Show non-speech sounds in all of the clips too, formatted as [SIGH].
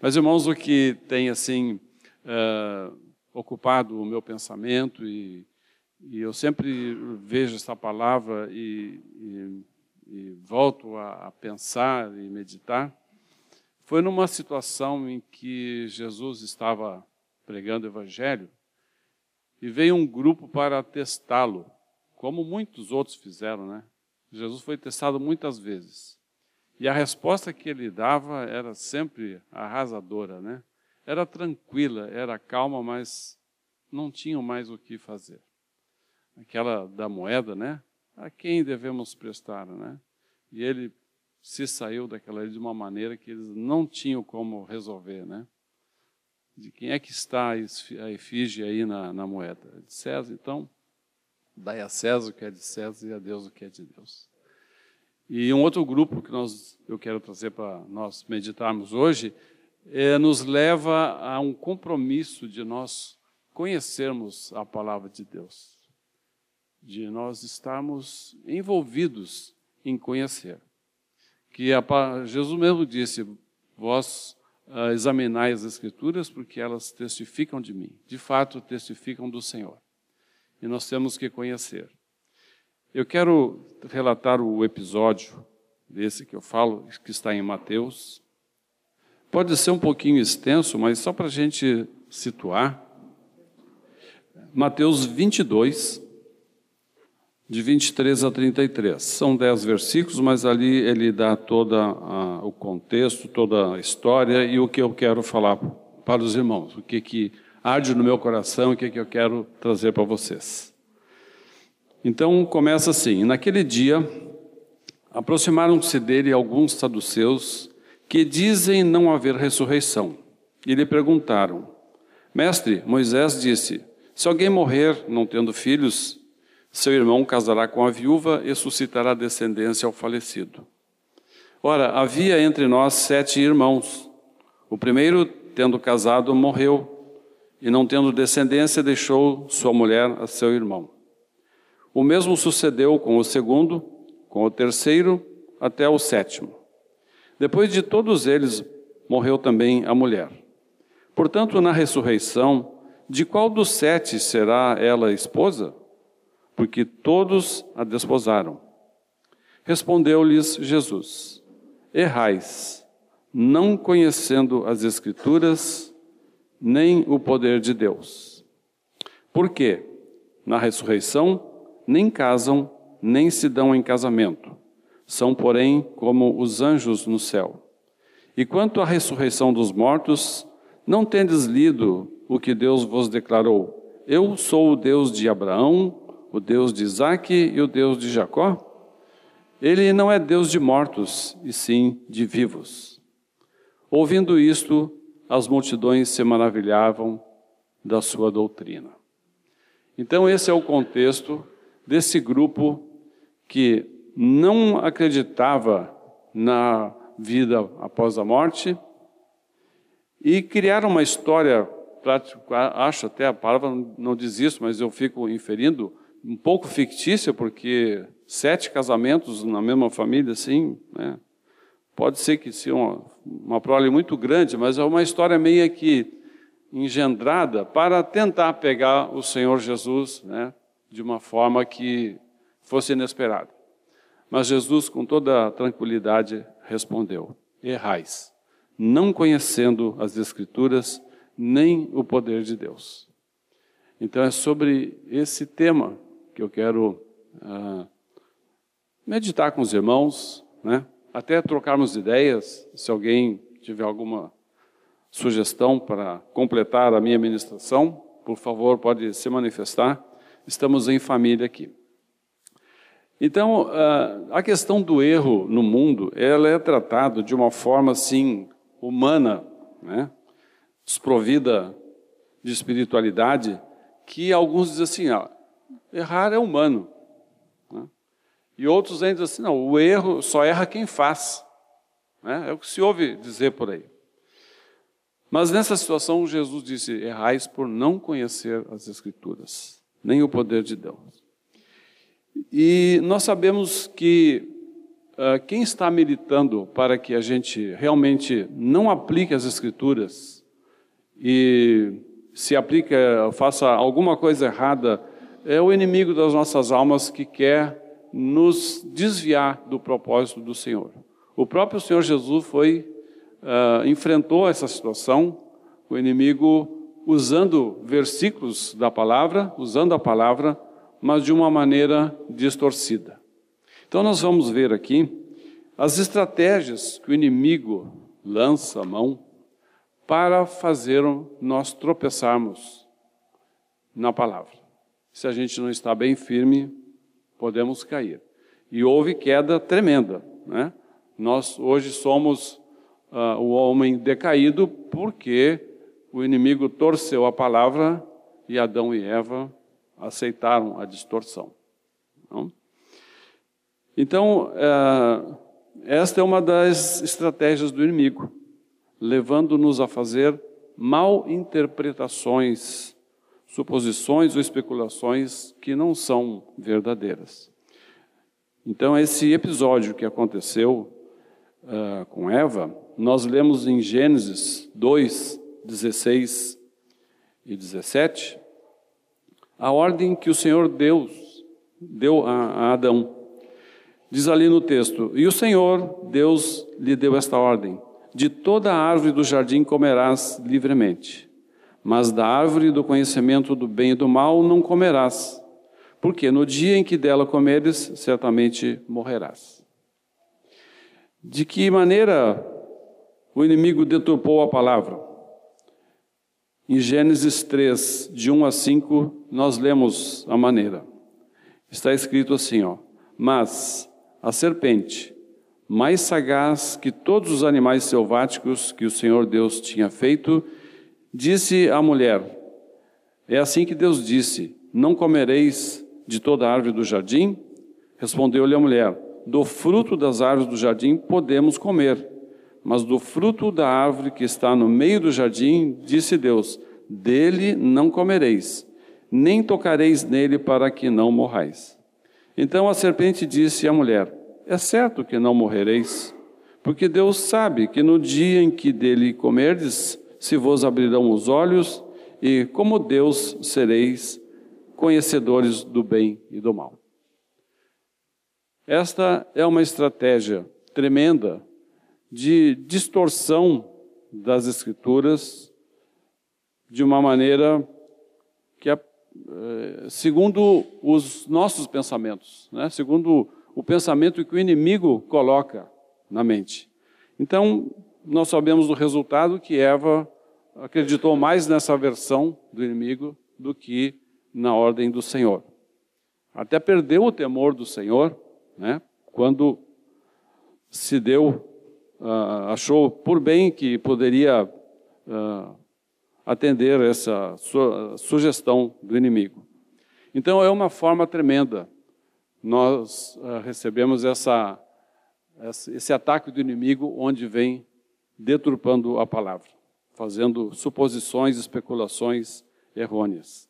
Mas, irmãos, o que tem assim uh, ocupado o meu pensamento e, e, eu sempre vejo essa palavra e, e, e volto a, a pensar e meditar, foi numa situação em que Jesus estava pregando o Evangelho e veio um grupo para testá-lo, como muitos outros fizeram, né? Jesus foi testado muitas vezes. E a resposta que ele dava era sempre arrasadora, né? Era tranquila, era calma, mas não tinham mais o que fazer. Aquela da moeda, né? A quem devemos prestar, né? E ele se saiu daquela de uma maneira que eles não tinham como resolver, né? De quem é que está a efígie aí na, na moeda? De César, então, dai a César o que é de César e a Deus o que é de Deus. E um outro grupo que nós, eu quero trazer para nós meditarmos hoje é, nos leva a um compromisso de nós conhecermos a palavra de Deus, de nós estarmos envolvidos em conhecer. Que a, Jesus mesmo disse: Vós uh, examinai as Escrituras porque elas testificam de mim, de fato testificam do Senhor. E nós temos que conhecer. Eu quero relatar o episódio desse que eu falo, que está em Mateus. Pode ser um pouquinho extenso, mas só para a gente situar. Mateus 22, de 23 a 33. São dez versículos, mas ali ele dá todo o contexto, toda a história e o que eu quero falar para os irmãos, o que, que arde no meu coração e o que, que eu quero trazer para vocês. Então começa assim: Naquele dia aproximaram-se dele alguns saduceus que dizem não haver ressurreição. E lhe perguntaram: Mestre, Moisés disse: Se alguém morrer não tendo filhos, seu irmão casará com a viúva e suscitará descendência ao falecido. Ora, havia entre nós sete irmãos. O primeiro, tendo casado, morreu, e não tendo descendência, deixou sua mulher a seu irmão. O mesmo sucedeu com o segundo, com o terceiro, até o sétimo. Depois de todos eles, morreu também a mulher. Portanto, na ressurreição, de qual dos sete será ela esposa? Porque todos a desposaram. Respondeu-lhes Jesus: Errais, não conhecendo as Escrituras, nem o poder de Deus. Por quê? Na ressurreição, nem casam, nem se dão em casamento. São, porém, como os anjos no céu. E quanto à ressurreição dos mortos, não tendes lido o que Deus vos declarou? Eu sou o Deus de Abraão, o Deus de Isaque e o Deus de Jacó? Ele não é Deus de mortos, e sim de vivos. Ouvindo isto, as multidões se maravilhavam da sua doutrina. Então, esse é o contexto desse grupo que não acreditava na vida após a morte e criaram uma história, acho até a palavra não diz isso, mas eu fico inferindo, um pouco fictícia, porque sete casamentos na mesma família, assim, né? pode ser que seja uma, uma prole muito grande, mas é uma história meio que engendrada para tentar pegar o Senhor Jesus, né? De uma forma que fosse inesperada. Mas Jesus, com toda tranquilidade, respondeu: Errais, não conhecendo as Escrituras nem o poder de Deus. Então é sobre esse tema que eu quero uh, meditar com os irmãos, né? até trocarmos ideias, se alguém tiver alguma sugestão para completar a minha ministração, por favor, pode se manifestar estamos em família aqui. Então, a questão do erro no mundo, ela é tratada de uma forma, assim, humana, né? desprovida de espiritualidade, que alguns dizem assim, errar é humano. Né? E outros ainda dizem assim, não, o erro só erra quem faz. Né? É o que se ouve dizer por aí. Mas nessa situação, Jesus disse, errais por não conhecer as Escrituras nem o poder de Deus. E nós sabemos que uh, quem está militando para que a gente realmente não aplique as Escrituras e se aplique, faça alguma coisa errada, é o inimigo das nossas almas que quer nos desviar do propósito do Senhor. O próprio Senhor Jesus foi uh, enfrentou essa situação, o inimigo usando versículos da palavra, usando a palavra, mas de uma maneira distorcida. Então nós vamos ver aqui as estratégias que o inimigo lança a mão para fazer nós tropeçarmos na palavra. Se a gente não está bem firme, podemos cair. E houve queda tremenda, né? Nós hoje somos uh, o homem decaído porque o inimigo torceu a palavra e Adão e Eva aceitaram a distorção. Não? Então, uh, esta é uma das estratégias do inimigo, levando-nos a fazer mal interpretações, suposições ou especulações que não são verdadeiras. Então, esse episódio que aconteceu uh, com Eva, nós lemos em Gênesis 2, 16 e 17, a ordem que o Senhor Deus deu a, Adão. Diz ali no texto: E o Senhor Deus lhe deu esta ordem: De toda a árvore do jardim comerás livremente, mas da árvore do conhecimento do bem e do mal não comerás, porque no dia em que dela comeres, certamente morrerás. De que maneira o inimigo deturpou a palavra? Em Gênesis 3, de 1 a 5, nós lemos a maneira. Está escrito assim, ó: Mas a serpente, mais sagaz que todos os animais selváticos que o Senhor Deus tinha feito, disse à mulher: É assim que Deus disse: Não comereis de toda árvore do jardim? Respondeu-lhe a mulher: do fruto das árvores do jardim podemos comer, mas do fruto da árvore que está no meio do jardim, disse Deus: dele não comereis, nem tocareis nele para que não morrais. Então a serpente disse à mulher: É certo que não morrereis, porque Deus sabe que no dia em que dele comerdes, se vos abrirão os olhos, e como Deus sereis conhecedores do bem e do mal. Esta é uma estratégia tremenda de distorção das Escrituras de uma maneira que é segundo os nossos pensamentos, né? segundo o pensamento que o inimigo coloca na mente. Então, nós sabemos do resultado que Eva acreditou mais nessa versão do inimigo do que na ordem do Senhor. Até perdeu o temor do Senhor né? quando se deu, uh, achou por bem que poderia uh, atender essa su sugestão do inimigo. Então é uma forma tremenda. Nós uh, recebemos essa, esse ataque do inimigo onde vem deturpando a palavra, fazendo suposições, especulações errôneas.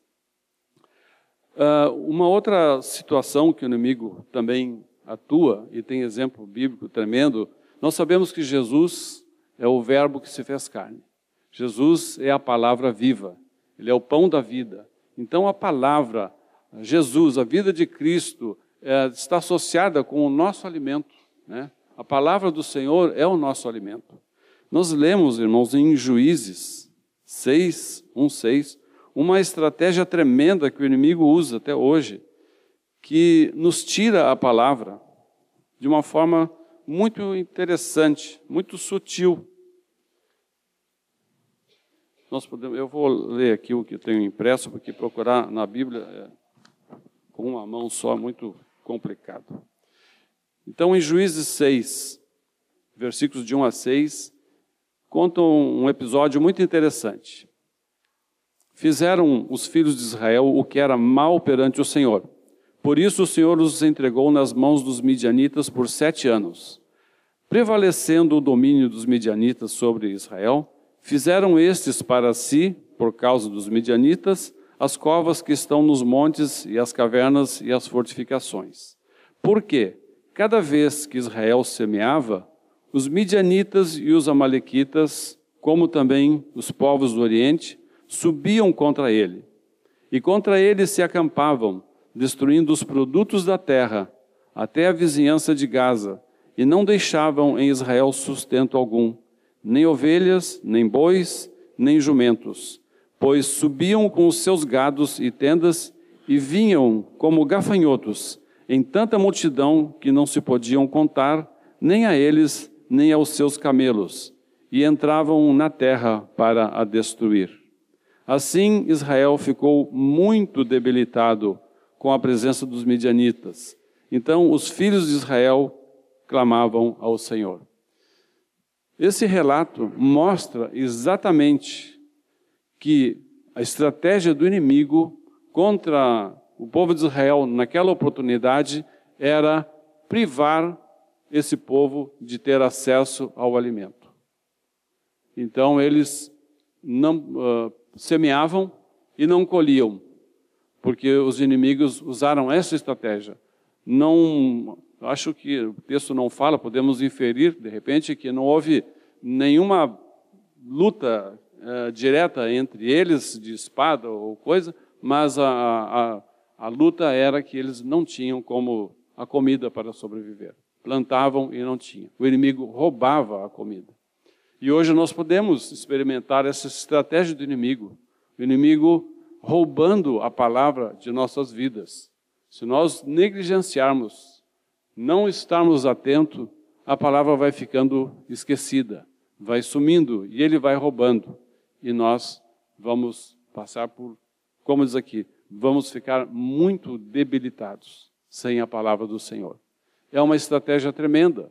Uh, uma outra situação que o inimigo também atua e tem exemplo bíblico tremendo, nós sabemos que Jesus é o Verbo que se fez carne. Jesus é a palavra viva, ele é o pão da vida. Então a palavra, Jesus, a vida de Cristo, é, está associada com o nosso alimento. Né? A palavra do Senhor é o nosso alimento. Nós lemos, irmãos, em Juízes 6, 1, 6, uma estratégia tremenda que o inimigo usa até hoje que nos tira a palavra de uma forma muito interessante, muito sutil. Nós podemos, eu vou ler aqui o que eu tenho impresso, porque procurar na Bíblia é, com uma mão só é muito complicado. Então, em Juízes 6, versículos de 1 a 6, contam um episódio muito interessante. Fizeram os filhos de Israel o que era mal perante o Senhor por isso o Senhor os entregou nas mãos dos midianitas por sete anos. Prevalecendo o domínio dos midianitas sobre Israel, fizeram estes para si, por causa dos midianitas, as covas que estão nos montes e as cavernas e as fortificações. Por quê? cada vez que Israel semeava, os midianitas e os amalequitas, como também os povos do Oriente, subiam contra ele. E contra ele se acampavam, destruindo os produtos da terra, até a vizinhança de Gaza, e não deixavam em Israel sustento algum, nem ovelhas, nem bois, nem jumentos, pois subiam com os seus gados e tendas e vinham como gafanhotos, em tanta multidão que não se podiam contar, nem a eles, nem aos seus camelos, e entravam na terra para a destruir. Assim Israel ficou muito debilitado com a presença dos midianitas. Então os filhos de Israel clamavam ao Senhor. Esse relato mostra exatamente que a estratégia do inimigo contra o povo de Israel naquela oportunidade era privar esse povo de ter acesso ao alimento. Então eles não uh, semeavam e não colhiam, porque os inimigos usaram essa estratégia. Não, acho que o texto não fala, podemos inferir de repente que não houve nenhuma luta uh, direta entre eles de espada ou coisa, mas a, a, a luta era que eles não tinham como a comida para sobreviver. Plantavam e não tinham. O inimigo roubava a comida. E hoje nós podemos experimentar essa estratégia do inimigo. O inimigo roubando a palavra de nossas vidas. Se nós negligenciarmos, não estarmos atentos, a palavra vai ficando esquecida, vai sumindo e ele vai roubando. E nós vamos passar por, como diz aqui, vamos ficar muito debilitados sem a palavra do Senhor. É uma estratégia tremenda,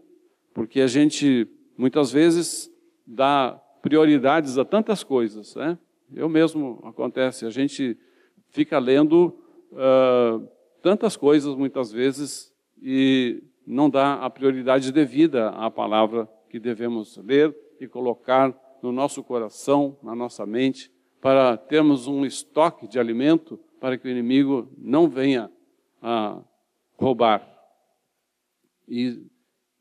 porque a gente muitas vezes dá prioridades a tantas coisas, né? Eu mesmo acontece, a gente fica lendo uh, tantas coisas muitas vezes e não dá a prioridade devida à palavra que devemos ler e colocar no nosso coração, na nossa mente, para termos um estoque de alimento para que o inimigo não venha a roubar. E,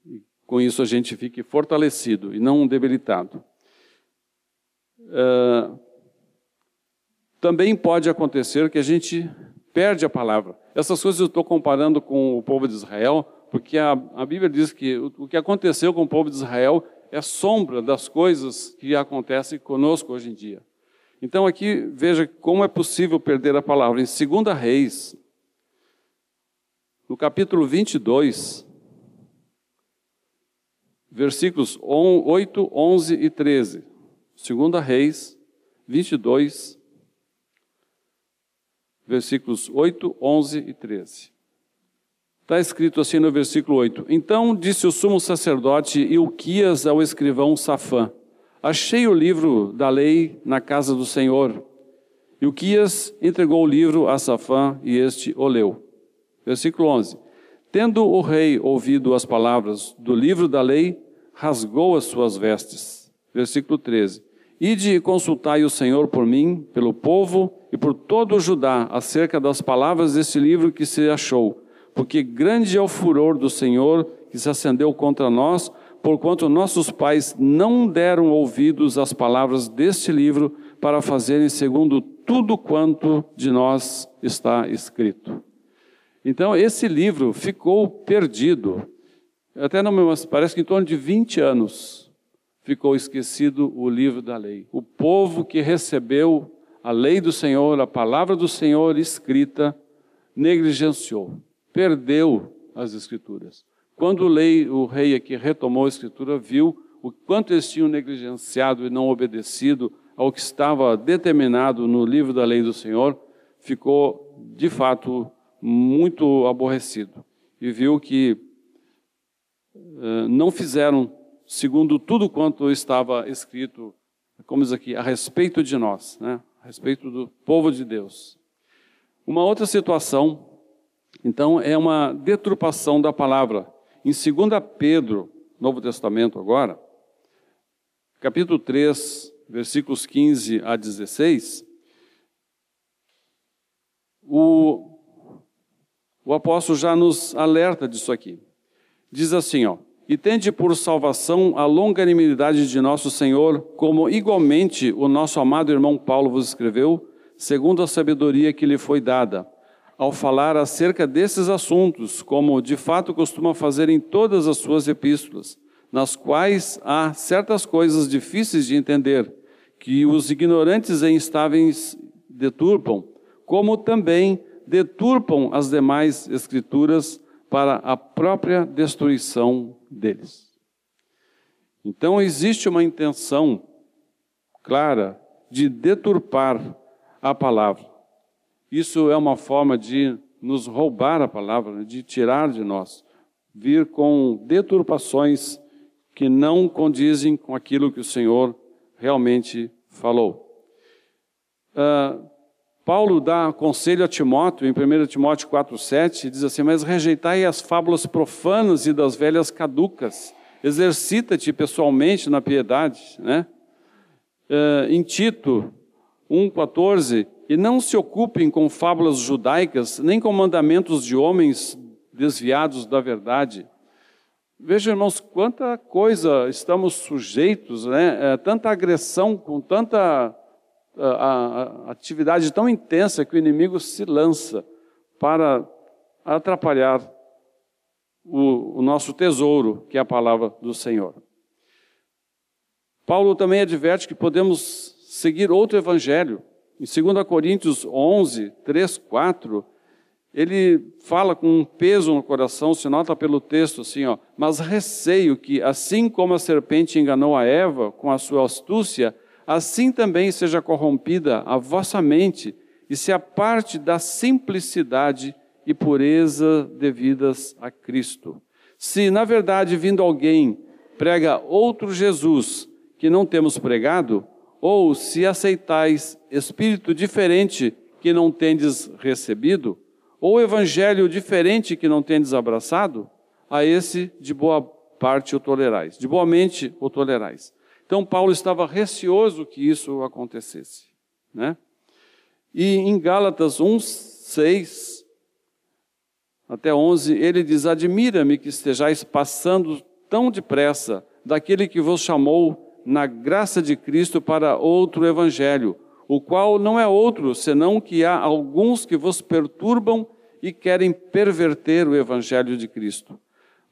e com isso a gente fique fortalecido e não debilitado. Uh, também pode acontecer que a gente perde a palavra. Essas coisas eu estou comparando com o povo de Israel, porque a, a Bíblia diz que o, o que aconteceu com o povo de Israel é sombra das coisas que acontecem conosco hoje em dia. Então aqui veja como é possível perder a palavra. Em 2 Reis, no capítulo 22, versículos 8, 11 e 13. 2 Reis 22, versículos 8, 11 e 13. Está escrito assim no versículo 8: Então disse o sumo sacerdote Ilquias ao escrivão Safã: Achei o livro da lei na casa do Senhor. E o Quias entregou o livro a Safã e este o leu. Versículo 11. Tendo o rei ouvido as palavras do livro da lei, rasgou as suas vestes. Versículo 13. Ide e consultai o Senhor por mim, pelo povo e por todo o Judá, acerca das palavras desse livro que se achou, porque grande é o furor do Senhor que se acendeu contra nós porquanto nossos pais não deram ouvidos às palavras deste livro para fazerem segundo tudo quanto de nós está escrito. Então, esse livro ficou perdido. Até não me parece que em torno de 20 anos ficou esquecido o livro da lei. O povo que recebeu a lei do Senhor, a palavra do Senhor escrita, negligenciou, perdeu as escrituras. Quando o, lei, o rei aqui retomou a escritura, viu o quanto eles tinham negligenciado e não obedecido ao que estava determinado no livro da lei do Senhor, ficou de fato muito aborrecido e viu que uh, não fizeram segundo tudo quanto estava escrito, como diz aqui, a respeito de nós, né? A respeito do povo de Deus. Uma outra situação, então, é uma deturpação da palavra. Em 2 Pedro, Novo Testamento agora, capítulo 3, versículos 15 a 16, o, o apóstolo já nos alerta disso aqui. Diz assim, ó: "E tende por salvação a longanimidade de nosso Senhor, como igualmente o nosso amado irmão Paulo vos escreveu, segundo a sabedoria que lhe foi dada." ao falar acerca desses assuntos, como de fato costuma fazer em todas as suas epístolas, nas quais há certas coisas difíceis de entender, que os ignorantes e instáveis deturpam, como também deturpam as demais escrituras para a própria destruição deles. Então existe uma intenção clara de deturpar a palavra. Isso é uma forma de nos roubar a palavra, né, de tirar de nós, vir com deturpações que não condizem com aquilo que o Senhor realmente falou. Uh, Paulo dá conselho a Timóteo, em 1 Timóteo 4,7, diz assim: Mas rejeitai as fábulas profanas e das velhas caducas, exercita-te pessoalmente na piedade. Né? Uh, em Tito 1,14, e não se ocupem com fábulas judaicas, nem com mandamentos de homens desviados da verdade. Veja, irmãos, quanta coisa estamos sujeitos, né? É, tanta agressão, com tanta a, a, atividade tão intensa que o inimigo se lança para atrapalhar o, o nosso tesouro, que é a palavra do Senhor. Paulo também adverte que podemos seguir outro evangelho. Em 2 Coríntios 11, 3, 4, ele fala com um peso no coração, se nota pelo texto assim, ó, mas receio que, assim como a serpente enganou a Eva com a sua astúcia, assim também seja corrompida a vossa mente e se aparte da simplicidade e pureza devidas a Cristo. Se, na verdade, vindo alguém prega outro Jesus que não temos pregado, ou se aceitais espírito diferente que não tendes recebido, ou evangelho diferente que não tendes abraçado, a esse de boa parte o tolerais, de boa mente o tolerais. Então Paulo estava receoso que isso acontecesse, né? E em Gálatas 1, 6 até 11, ele diz: Admira-me que estejais passando tão depressa daquele que vos chamou na graça de Cristo para outro evangelho, o qual não é outro senão que há alguns que vos perturbam e querem perverter o evangelho de Cristo.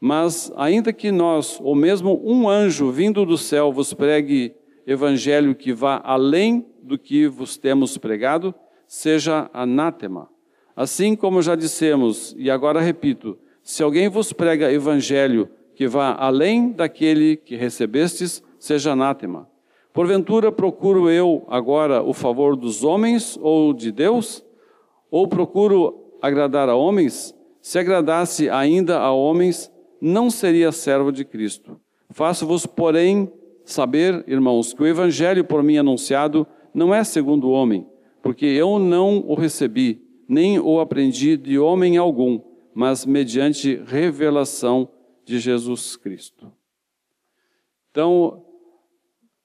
Mas, ainda que nós, ou mesmo um anjo vindo do céu, vos pregue evangelho que vá além do que vos temos pregado, seja anátema. Assim como já dissemos, e agora repito: se alguém vos prega evangelho que vá além daquele que recebestes, seja anátema. Porventura procuro eu agora o favor dos homens ou de Deus? Ou procuro agradar a homens? Se agradasse ainda a homens, não seria servo de Cristo. Faço-vos, porém, saber, irmãos, que o evangelho por mim anunciado não é segundo o homem, porque eu não o recebi, nem o aprendi de homem algum, mas mediante revelação de Jesus Cristo. Então,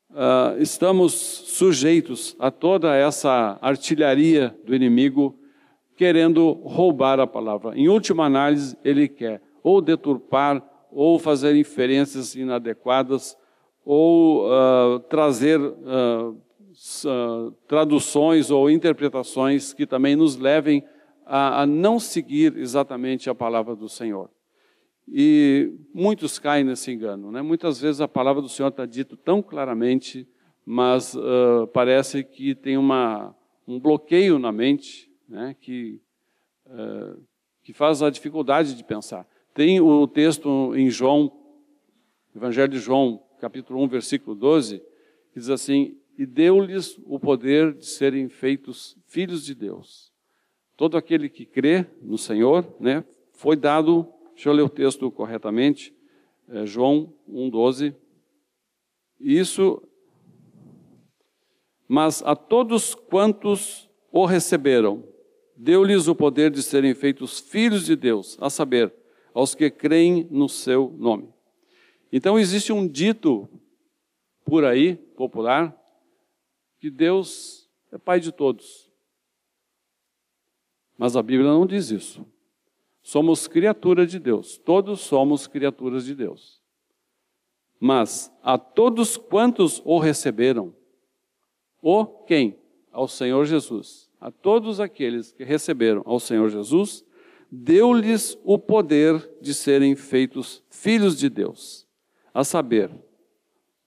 uh, estamos sujeitos a toda essa artilharia do inimigo querendo roubar a palavra. Em última análise, ele quer ou deturpar, ou fazer inferências inadequadas, ou uh, trazer uh, traduções ou interpretações que também nos levem a, a não seguir exatamente a palavra do Senhor. E muitos caem nesse engano. Né? Muitas vezes a palavra do Senhor está dita tão claramente, mas uh, parece que tem uma, um bloqueio na mente né? que, uh, que faz a dificuldade de pensar. Tem o texto em João, Evangelho de João, capítulo 1, versículo 12, que diz assim: E deu-lhes o poder de serem feitos filhos de Deus. Todo aquele que crê no Senhor, né, foi dado Deixa eu ler o texto corretamente. É João 1,12. Isso. Mas a todos quantos o receberam, deu-lhes o poder de serem feitos filhos de Deus, a saber, aos que creem no seu nome. Então existe um dito por aí, popular, que Deus é pai de todos. Mas a Bíblia não diz isso. Somos criatura de Deus. Todos somos criaturas de Deus. Mas a todos quantos o receberam, o quem? Ao Senhor Jesus. A todos aqueles que receberam ao Senhor Jesus, deu-lhes o poder de serem feitos filhos de Deus, a saber,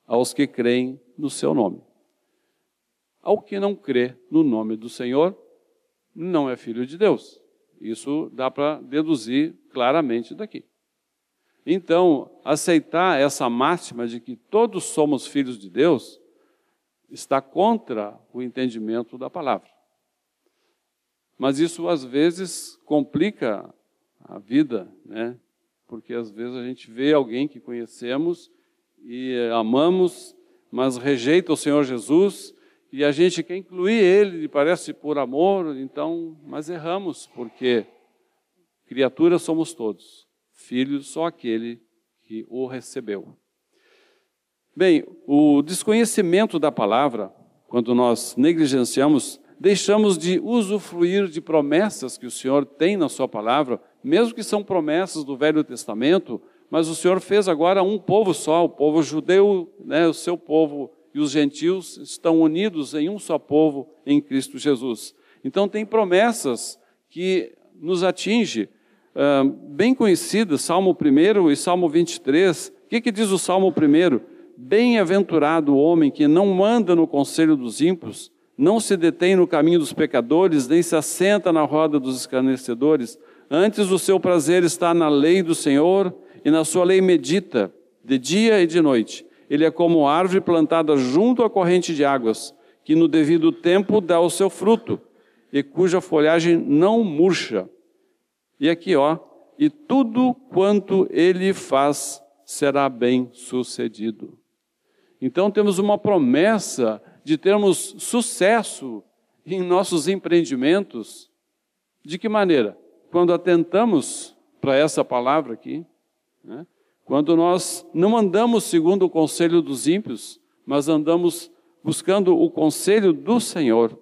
aos que creem no seu nome. Ao que não crê no nome do Senhor, não é filho de Deus. Isso dá para deduzir claramente daqui. Então, aceitar essa máxima de que todos somos filhos de Deus está contra o entendimento da palavra. Mas isso às vezes complica a vida, né? Porque às vezes a gente vê alguém que conhecemos e amamos, mas rejeita o Senhor Jesus e a gente quer incluir ele, parece por amor, então, mas erramos, porque criaturas somos todos, filhos só aquele que o recebeu. Bem, o desconhecimento da palavra, quando nós negligenciamos, deixamos de usufruir de promessas que o Senhor tem na sua palavra, mesmo que são promessas do Velho Testamento, mas o Senhor fez agora um povo só, o povo judeu, né, o seu povo e os gentios estão unidos em um só povo em Cristo Jesus. Então tem promessas que nos atinge, uh, bem conhecidas, Salmo 1 e Salmo 23. O que, que diz o Salmo 1? Bem-aventurado o homem que não anda no conselho dos ímpios, não se detém no caminho dos pecadores, nem se assenta na roda dos escarnecedores. Antes o seu prazer está na lei do Senhor, e na sua lei medita, de dia e de noite ele é como árvore plantada junto à corrente de águas, que no devido tempo dá o seu fruto, e cuja folhagem não murcha. E aqui, ó, e tudo quanto ele faz será bem sucedido. Então temos uma promessa de termos sucesso em nossos empreendimentos. De que maneira? Quando atentamos para essa palavra aqui, né? Quando nós não andamos segundo o conselho dos ímpios, mas andamos buscando o conselho do Senhor.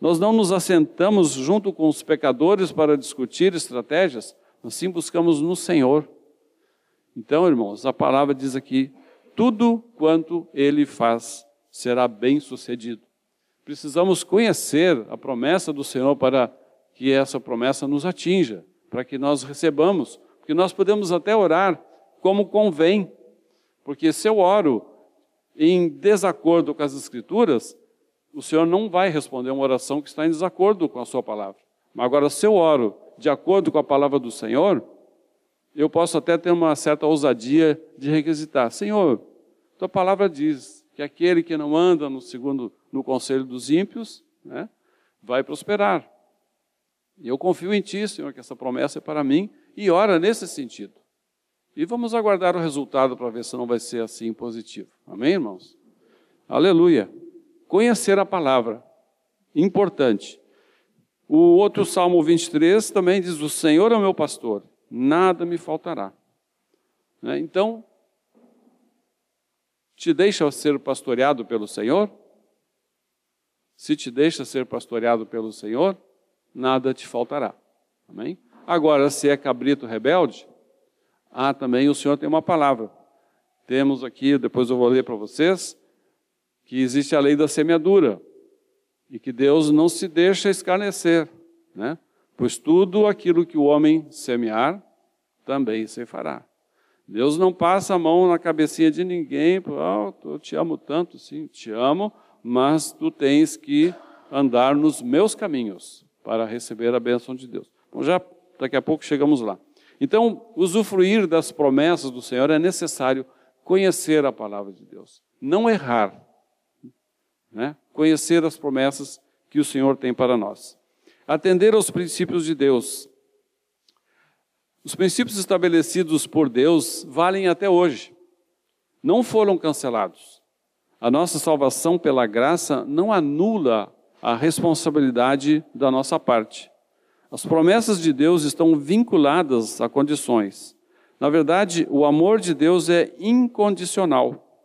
Nós não nos assentamos junto com os pecadores para discutir estratégias, mas sim buscamos no Senhor. Então, irmãos, a palavra diz aqui: tudo quanto ele faz será bem sucedido. Precisamos conhecer a promessa do Senhor para que essa promessa nos atinja, para que nós recebamos, porque nós podemos até orar como convém. Porque se eu oro em desacordo com as Escrituras, o Senhor não vai responder uma oração que está em desacordo com a Sua palavra. Mas agora, se eu oro de acordo com a palavra do Senhor, eu posso até ter uma certa ousadia de requisitar: Senhor, Tua palavra diz que aquele que não anda no segundo no conselho dos ímpios, né, vai prosperar. E eu confio em Ti, Senhor, que essa promessa é para mim, e ora nesse sentido. E vamos aguardar o resultado para ver se não vai ser assim positivo. Amém, irmãos? Aleluia. Conhecer a palavra, importante. O outro Salmo 23 também diz: O Senhor é o meu pastor, nada me faltará. Né? Então, te deixa ser pastoreado pelo Senhor? Se te deixa ser pastoreado pelo Senhor, nada te faltará. Amém? Agora, se é cabrito rebelde, ah, também o Senhor tem uma palavra. Temos aqui, depois eu vou ler para vocês, que existe a lei da semeadura e que Deus não se deixa escarnecer, né? Pois tudo aquilo que o homem semear, também se fará. Deus não passa a mão na cabecinha de ninguém, oh, eu te amo tanto, sim, te amo, mas tu tens que andar nos meus caminhos para receber a bênção de Deus. Bom, já daqui a pouco chegamos lá. Então, usufruir das promessas do Senhor é necessário conhecer a palavra de Deus, não errar, né? conhecer as promessas que o Senhor tem para nós. Atender aos princípios de Deus. Os princípios estabelecidos por Deus valem até hoje, não foram cancelados. A nossa salvação pela graça não anula a responsabilidade da nossa parte. As promessas de Deus estão vinculadas a condições. Na verdade, o amor de Deus é incondicional,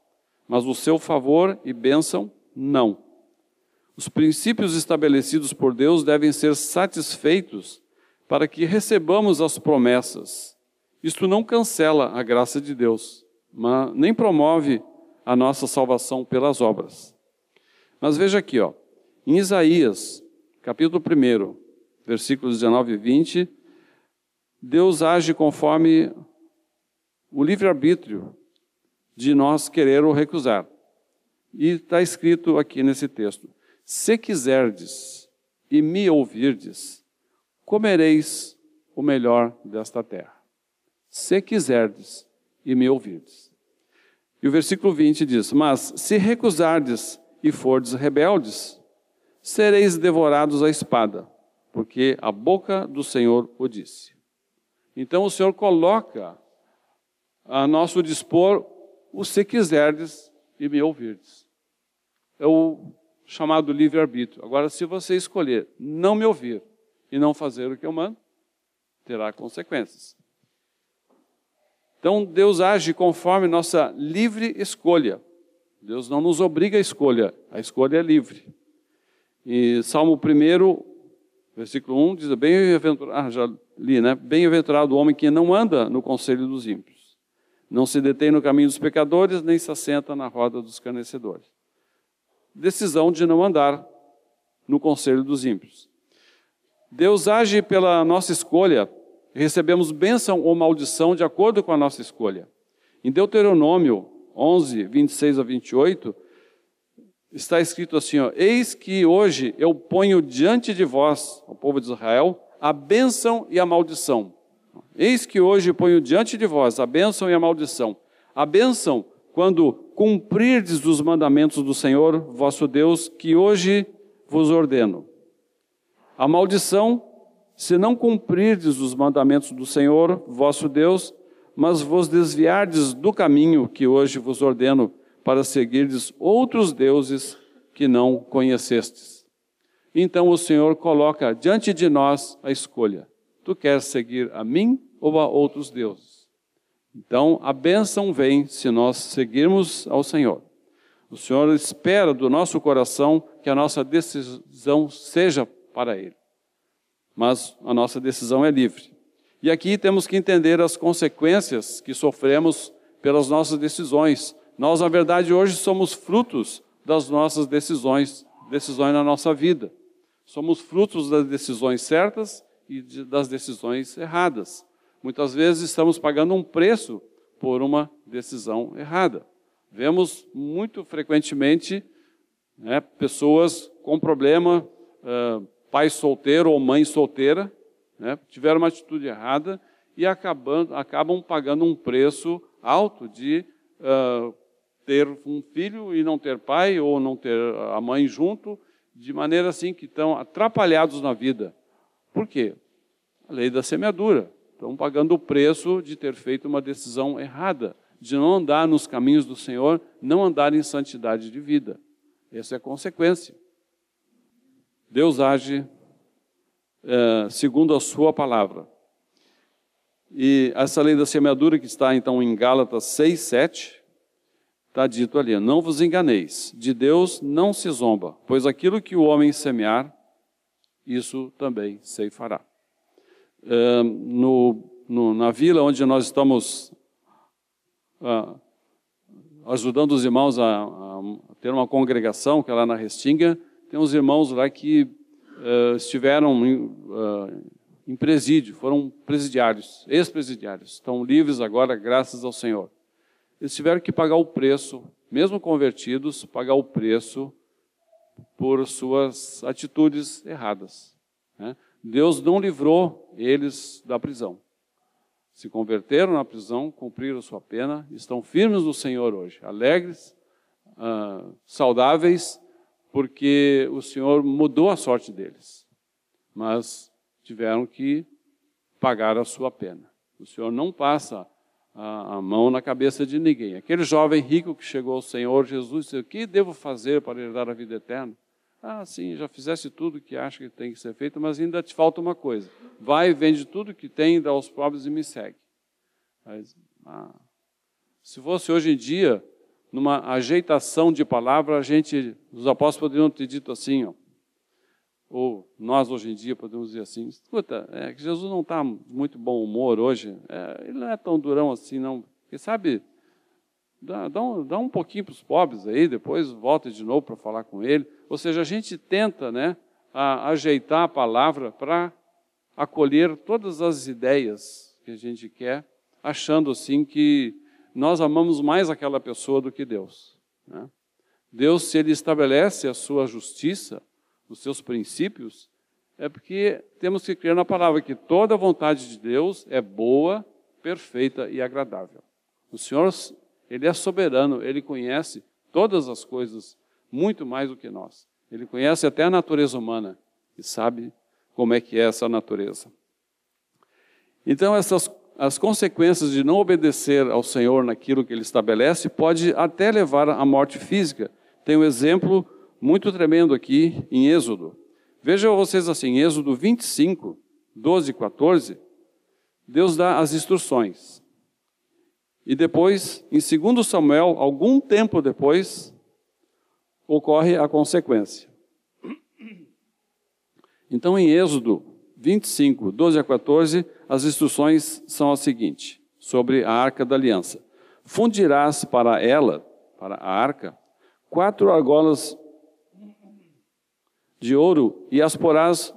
mas o seu favor e bênção, não. Os princípios estabelecidos por Deus devem ser satisfeitos para que recebamos as promessas. Isto não cancela a graça de Deus, mas nem promove a nossa salvação pelas obras. Mas veja aqui, ó, em Isaías, capítulo 1, versículos 19 e 20, Deus age conforme o livre-arbítrio de nós querer ou recusar. E está escrito aqui nesse texto: Se quiserdes e me ouvirdes, comereis o melhor desta terra. Se quiserdes e me ouvirdes. E o versículo 20 diz: Mas se recusardes e fordes rebeldes, sereis devorados à espada, porque a boca do Senhor o disse. Então o Senhor coloca a nosso dispor o se quiserdes e me ouvirdes. É o chamado livre-arbítrio. Agora, se você escolher não me ouvir e não fazer o que eu mando, terá consequências. Então, Deus age conforme nossa livre escolha. Deus não nos obriga a escolha, a escolha é livre. E Salmo 1, versículo 1 diz: Bem-aventurado, ah, já li, né? Bem-aventurado o homem que não anda no conselho dos ímpios, não se detém no caminho dos pecadores, nem se assenta na roda dos escarnecedores. Decisão de não andar no conselho dos ímpios. Deus age pela nossa escolha, recebemos bênção ou maldição de acordo com a nossa escolha. Em Deuteronômio 11, 26 a 28, está escrito assim: ó, Eis que hoje eu ponho diante de vós, o povo de Israel, a bênção e a maldição. Eis que hoje ponho diante de vós a bênção e a maldição. A bênção, quando cumprirdes os mandamentos do Senhor vosso Deus, que hoje vos ordeno. A maldição, se não cumprirdes os mandamentos do Senhor vosso Deus, mas vos desviardes do caminho que hoje vos ordeno, para seguirdes outros deuses que não conhecestes. Então o Senhor coloca diante de nós a escolha: tu queres seguir a mim ou a outros deuses? Então a bênção vem se nós seguirmos ao Senhor. O Senhor espera do nosso coração que a nossa decisão seja para Ele. Mas a nossa decisão é livre. E aqui temos que entender as consequências que sofremos pelas nossas decisões, nós, na verdade, hoje somos frutos das nossas decisões, decisões na nossa vida. Somos frutos das decisões certas e de, das decisões erradas. Muitas vezes estamos pagando um preço por uma decisão errada. Vemos muito frequentemente né, pessoas com problema, uh, pai solteiro ou mãe solteira, né, tiveram uma atitude errada e acabam, acabam pagando um preço alto de uh, ter um filho e não ter pai, ou não ter a mãe junto, de maneira assim que estão atrapalhados na vida. Por quê? A lei da semeadura. Estão pagando o preço de ter feito uma decisão errada, de não andar nos caminhos do Senhor, não andar em santidade de vida. Essa é a consequência. Deus age é, segundo a sua palavra. E essa lei da semeadura que está então em Gálatas 6, 7, Está dito ali: não vos enganeis, de Deus não se zomba, pois aquilo que o homem semear, isso também se fará. É, no, no, na vila onde nós estamos ah, ajudando os irmãos a, a, ter uma congregação, que é lá na Restinga, tem uns irmãos lá que uh, estiveram em, uh, em presídio, foram presidiários, ex-presidiários, estão livres agora, graças ao Senhor eles tiveram que pagar o preço, mesmo convertidos, pagar o preço por suas atitudes erradas. Né? Deus não livrou eles da prisão. Se converteram na prisão, cumpriram sua pena, estão firmes no Senhor hoje, alegres, uh, saudáveis, porque o Senhor mudou a sorte deles. Mas tiveram que pagar a sua pena. O Senhor não passa a, a, mão na cabeça de ninguém. Aquele jovem rico que chegou ao Senhor Jesus disse: O que devo fazer para herdar a vida eterna? Ah, sim, já fizesse tudo que acha que tem que ser feito, mas ainda te falta uma coisa. Vai, vende tudo que tem, dá aos pobres e me segue. Mas, ah, se fosse hoje em dia, numa ajeitação de palavra, a gente, os apóstolos poderiam ter dito assim: ó, ou nós hoje em dia podemos dizer assim, escuta, é que Jesus não está muito bom humor hoje, é, ele não é tão durão assim não, porque sabe, dá, dá, um, dá um pouquinho para os pobres aí, depois volta de novo para falar com ele, ou seja, a gente tenta né, a, ajeitar a palavra para acolher todas as ideias que a gente quer, achando assim que nós amamos mais aquela pessoa do que Deus. Né? Deus, se Ele estabelece a sua justiça, os seus princípios, é porque temos que crer na palavra que toda a vontade de Deus é boa, perfeita e agradável. O Senhor, Ele é soberano, Ele conhece todas as coisas muito mais do que nós. Ele conhece até a natureza humana e sabe como é que é essa natureza. Então, essas as consequências de não obedecer ao Senhor naquilo que Ele estabelece pode até levar à morte física. Tem um exemplo muito tremendo aqui em Êxodo. Vejam vocês assim, Êxodo 25, 12 e 14, Deus dá as instruções. E depois, em 2 Samuel, algum tempo depois, ocorre a consequência. Então, em Êxodo 25, 12 a 14, as instruções são as seguintes, sobre a arca da aliança. Fundirás para ela, para a arca, quatro argolas de ouro e as porás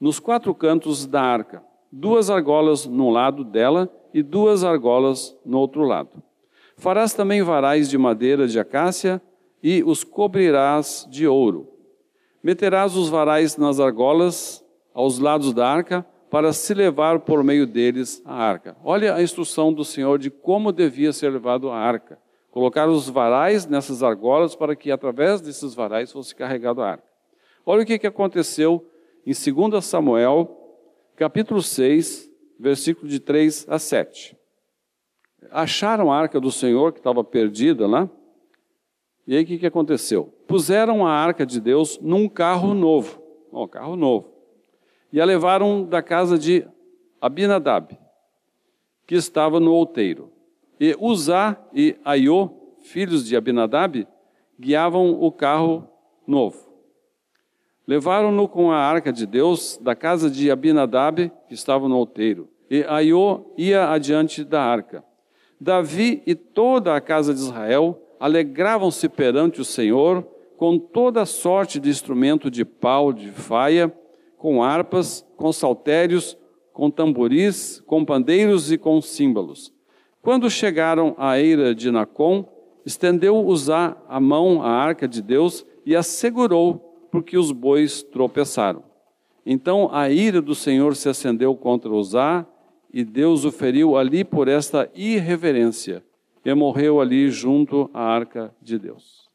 nos quatro cantos da arca, duas argolas no lado dela e duas argolas no outro lado. Farás também varais de madeira de acácia e os cobrirás de ouro. Meterás os varais nas argolas aos lados da arca para se levar por meio deles a arca. Olha a instrução do Senhor de como devia ser levado a arca. Colocar os varais nessas argolas para que através desses varais fosse carregado a arca. Olha o que, que aconteceu em 2 Samuel, capítulo 6, versículo de 3 a 7. Acharam a arca do Senhor, que estava perdida lá, e aí o que, que aconteceu? Puseram a arca de Deus num carro novo, um carro novo, e a levaram da casa de Abinadab, que estava no outeiro. E Uzá e Aiô, filhos de Abinadab, guiavam o carro novo. Levaram-no com a arca de Deus da casa de Abinadab, que estava no outeiro, e Aiô ia adiante da arca. Davi e toda a casa de Israel alegravam-se perante o Senhor com toda sorte de instrumento de pau, de faia, com harpas, com saltérios, com tamboris, com pandeiros e com símbolos. Quando chegaram à eira de Nacon, estendeu Uzá a mão à arca de Deus e a segurou porque os bois tropeçaram. Então a ira do Senhor se acendeu contra Uzá, e Deus o feriu ali por esta irreverência, e morreu ali junto à arca de Deus.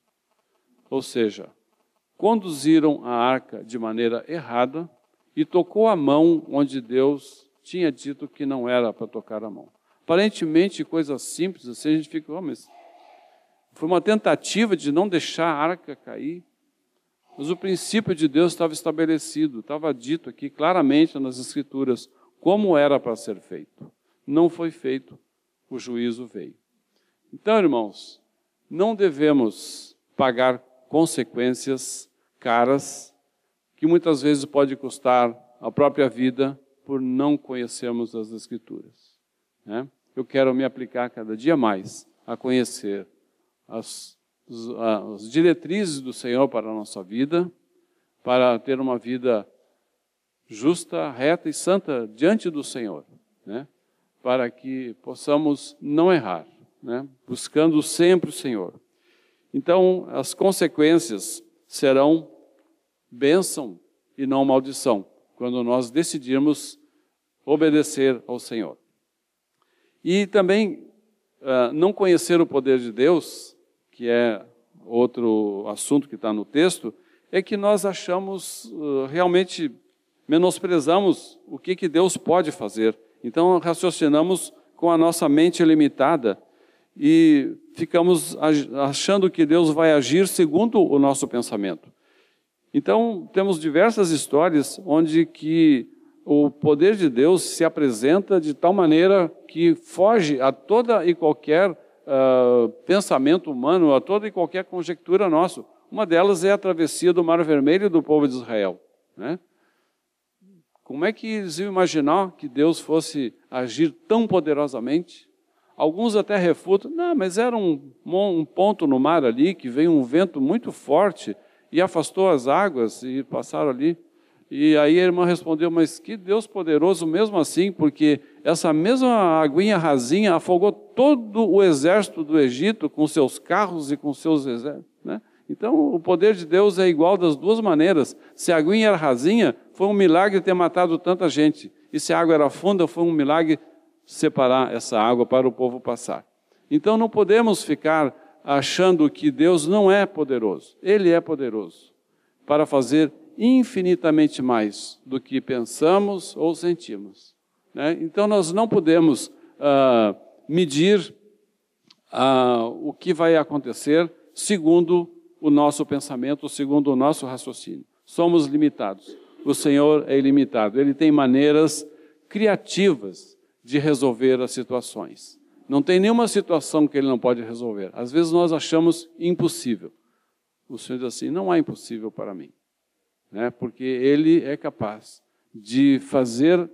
Ou seja, conduziram a arca de maneira errada e tocou a mão onde Deus tinha dito que não era para tocar a mão. Aparentemente, coisa simples assim, a gente fica, oh, mas foi uma tentativa de não deixar a arca cair. Mas o princípio de Deus estava estabelecido, estava dito aqui claramente nas Escrituras como era para ser feito. Não foi feito, o juízo veio. Então, irmãos, não devemos pagar consequências caras que muitas vezes pode custar a própria vida por não conhecermos as Escrituras. Né? Eu quero me aplicar cada dia mais a conhecer as as diretrizes do Senhor para a nossa vida, para ter uma vida justa, reta e santa diante do Senhor, né? para que possamos não errar, né? buscando sempre o Senhor. Então, as consequências serão bênção e não maldição, quando nós decidirmos obedecer ao Senhor. E também, uh, não conhecer o poder de Deus que é outro assunto que está no texto, é que nós achamos, uh, realmente menosprezamos o que, que Deus pode fazer. Então raciocinamos com a nossa mente limitada e ficamos achando que Deus vai agir segundo o nosso pensamento. Então temos diversas histórias onde que o poder de Deus se apresenta de tal maneira que foge a toda e qualquer uh, pensamento humano, a toda e qualquer conjectura nosso. Uma delas é a travessia do Mar Vermelho do povo de Israel. Né? Como é que eles iam imaginar que Deus fosse agir tão poderosamente? Alguns até refutam, não, mas era um, um ponto no mar ali que veio um vento muito forte e afastou as águas e passaram ali. E aí a irmã respondeu, mas que Deus poderoso mesmo assim, porque essa mesma aguinha rasinha afogou todo o exército do Egito com seus carros e com seus exércitos. Né? Então o poder de Deus é igual das duas maneiras. Se a aguinha era rasinha, foi um milagre ter matado tanta gente. E se a água era funda, foi um milagre separar essa água para o povo passar. Então não podemos ficar achando que Deus não é poderoso. Ele é poderoso para fazer infinitamente mais do que pensamos ou sentimos. Né? Então, nós não podemos uh, medir uh, o que vai acontecer segundo o nosso pensamento, segundo o nosso raciocínio. Somos limitados. O Senhor é ilimitado. Ele tem maneiras criativas de resolver as situações. Não tem nenhuma situação que ele não pode resolver. Às vezes nós achamos impossível. O Senhor diz assim: não há impossível para mim né? porque ele é capaz de fazer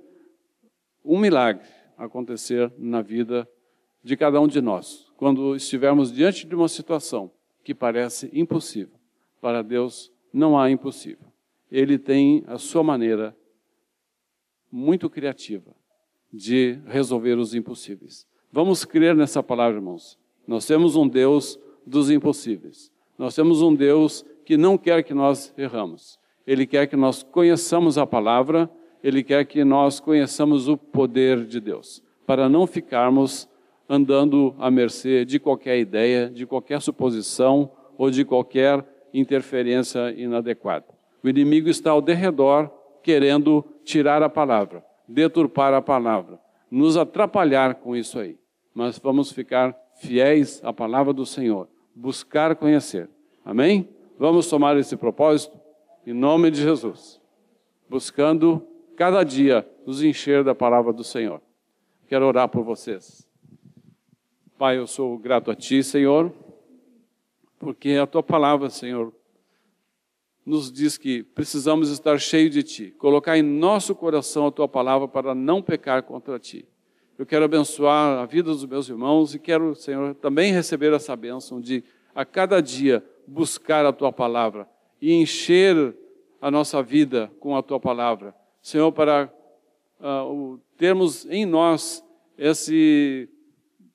um milagre acontecer na vida de cada um de nós, quando estivermos diante de uma situação que parece impossível. Para Deus não há impossível. Ele tem a sua maneira muito criativa de resolver os impossíveis. Vamos crer nessa palavra, irmãos. Nós temos um Deus dos impossíveis. Nós temos um Deus que não quer que nós erramos. Ele quer que nós conheçamos a palavra, ele quer que nós conheçamos o poder de Deus, para não ficarmos andando à mercê de qualquer ideia, de qualquer suposição ou de qualquer interferência inadequada. O inimigo está ao derredor querendo tirar a palavra, deturpar a palavra, nos atrapalhar com isso aí. Mas vamos ficar fiéis à palavra do Senhor, buscar conhecer. Amém? Vamos tomar esse propósito? em nome de Jesus, buscando cada dia nos encher da palavra do Senhor. Quero orar por vocês. Pai, eu sou grato a Ti, Senhor, porque a Tua palavra, Senhor, nos diz que precisamos estar cheios de Ti, colocar em nosso coração a Tua palavra para não pecar contra Ti. Eu quero abençoar a vida dos meus irmãos e quero, Senhor, também receber essa bênção de a cada dia buscar a Tua palavra e encher a nossa vida com a tua palavra. Senhor, para uh, termos em nós esse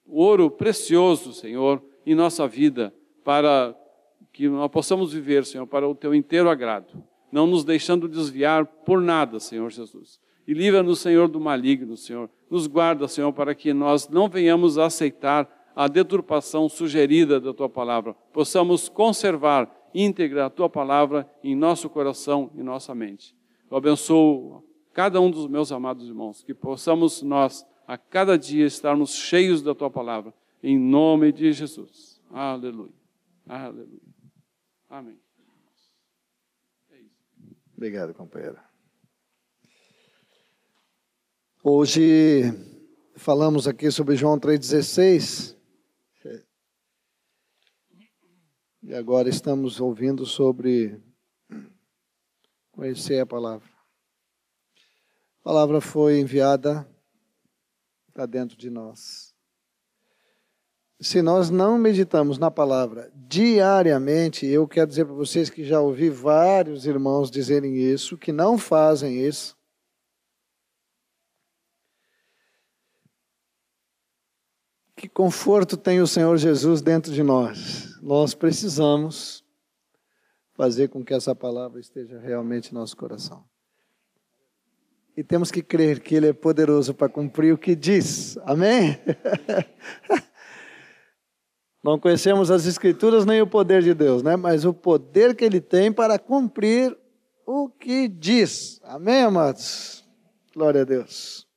ouro precioso, Senhor, em nossa vida, para que nós possamos viver, Senhor, para o teu inteiro agrado, não nos deixando desviar por nada, Senhor Jesus. E livra-nos, Senhor, do maligno, Senhor. Nos guarda, Senhor, para que nós não venhamos a aceitar a deturpação sugerida da tua palavra, possamos conservar íntegra a tua palavra em nosso coração e nossa mente. Eu abençoo cada um dos meus amados irmãos, que possamos nós a cada dia estarmos cheios da tua palavra, em nome de Jesus. Aleluia. Aleluia. Amém. É Obrigado, companheiro. Hoje falamos aqui sobre João 3,16. E agora estamos ouvindo sobre conhecer a palavra. A palavra foi enviada para dentro de nós. Se nós não meditamos na palavra diariamente, eu quero dizer para vocês que já ouvi vários irmãos dizerem isso, que não fazem isso. Que conforto tem o Senhor Jesus dentro de nós nós precisamos fazer com que essa palavra esteja realmente em nosso coração. E temos que crer que Ele é poderoso para cumprir o que diz. Amém? [LAUGHS] Não conhecemos as Escrituras nem o poder de Deus, né? mas o poder que Ele tem para cumprir o que diz. Amém, amados? Glória a Deus.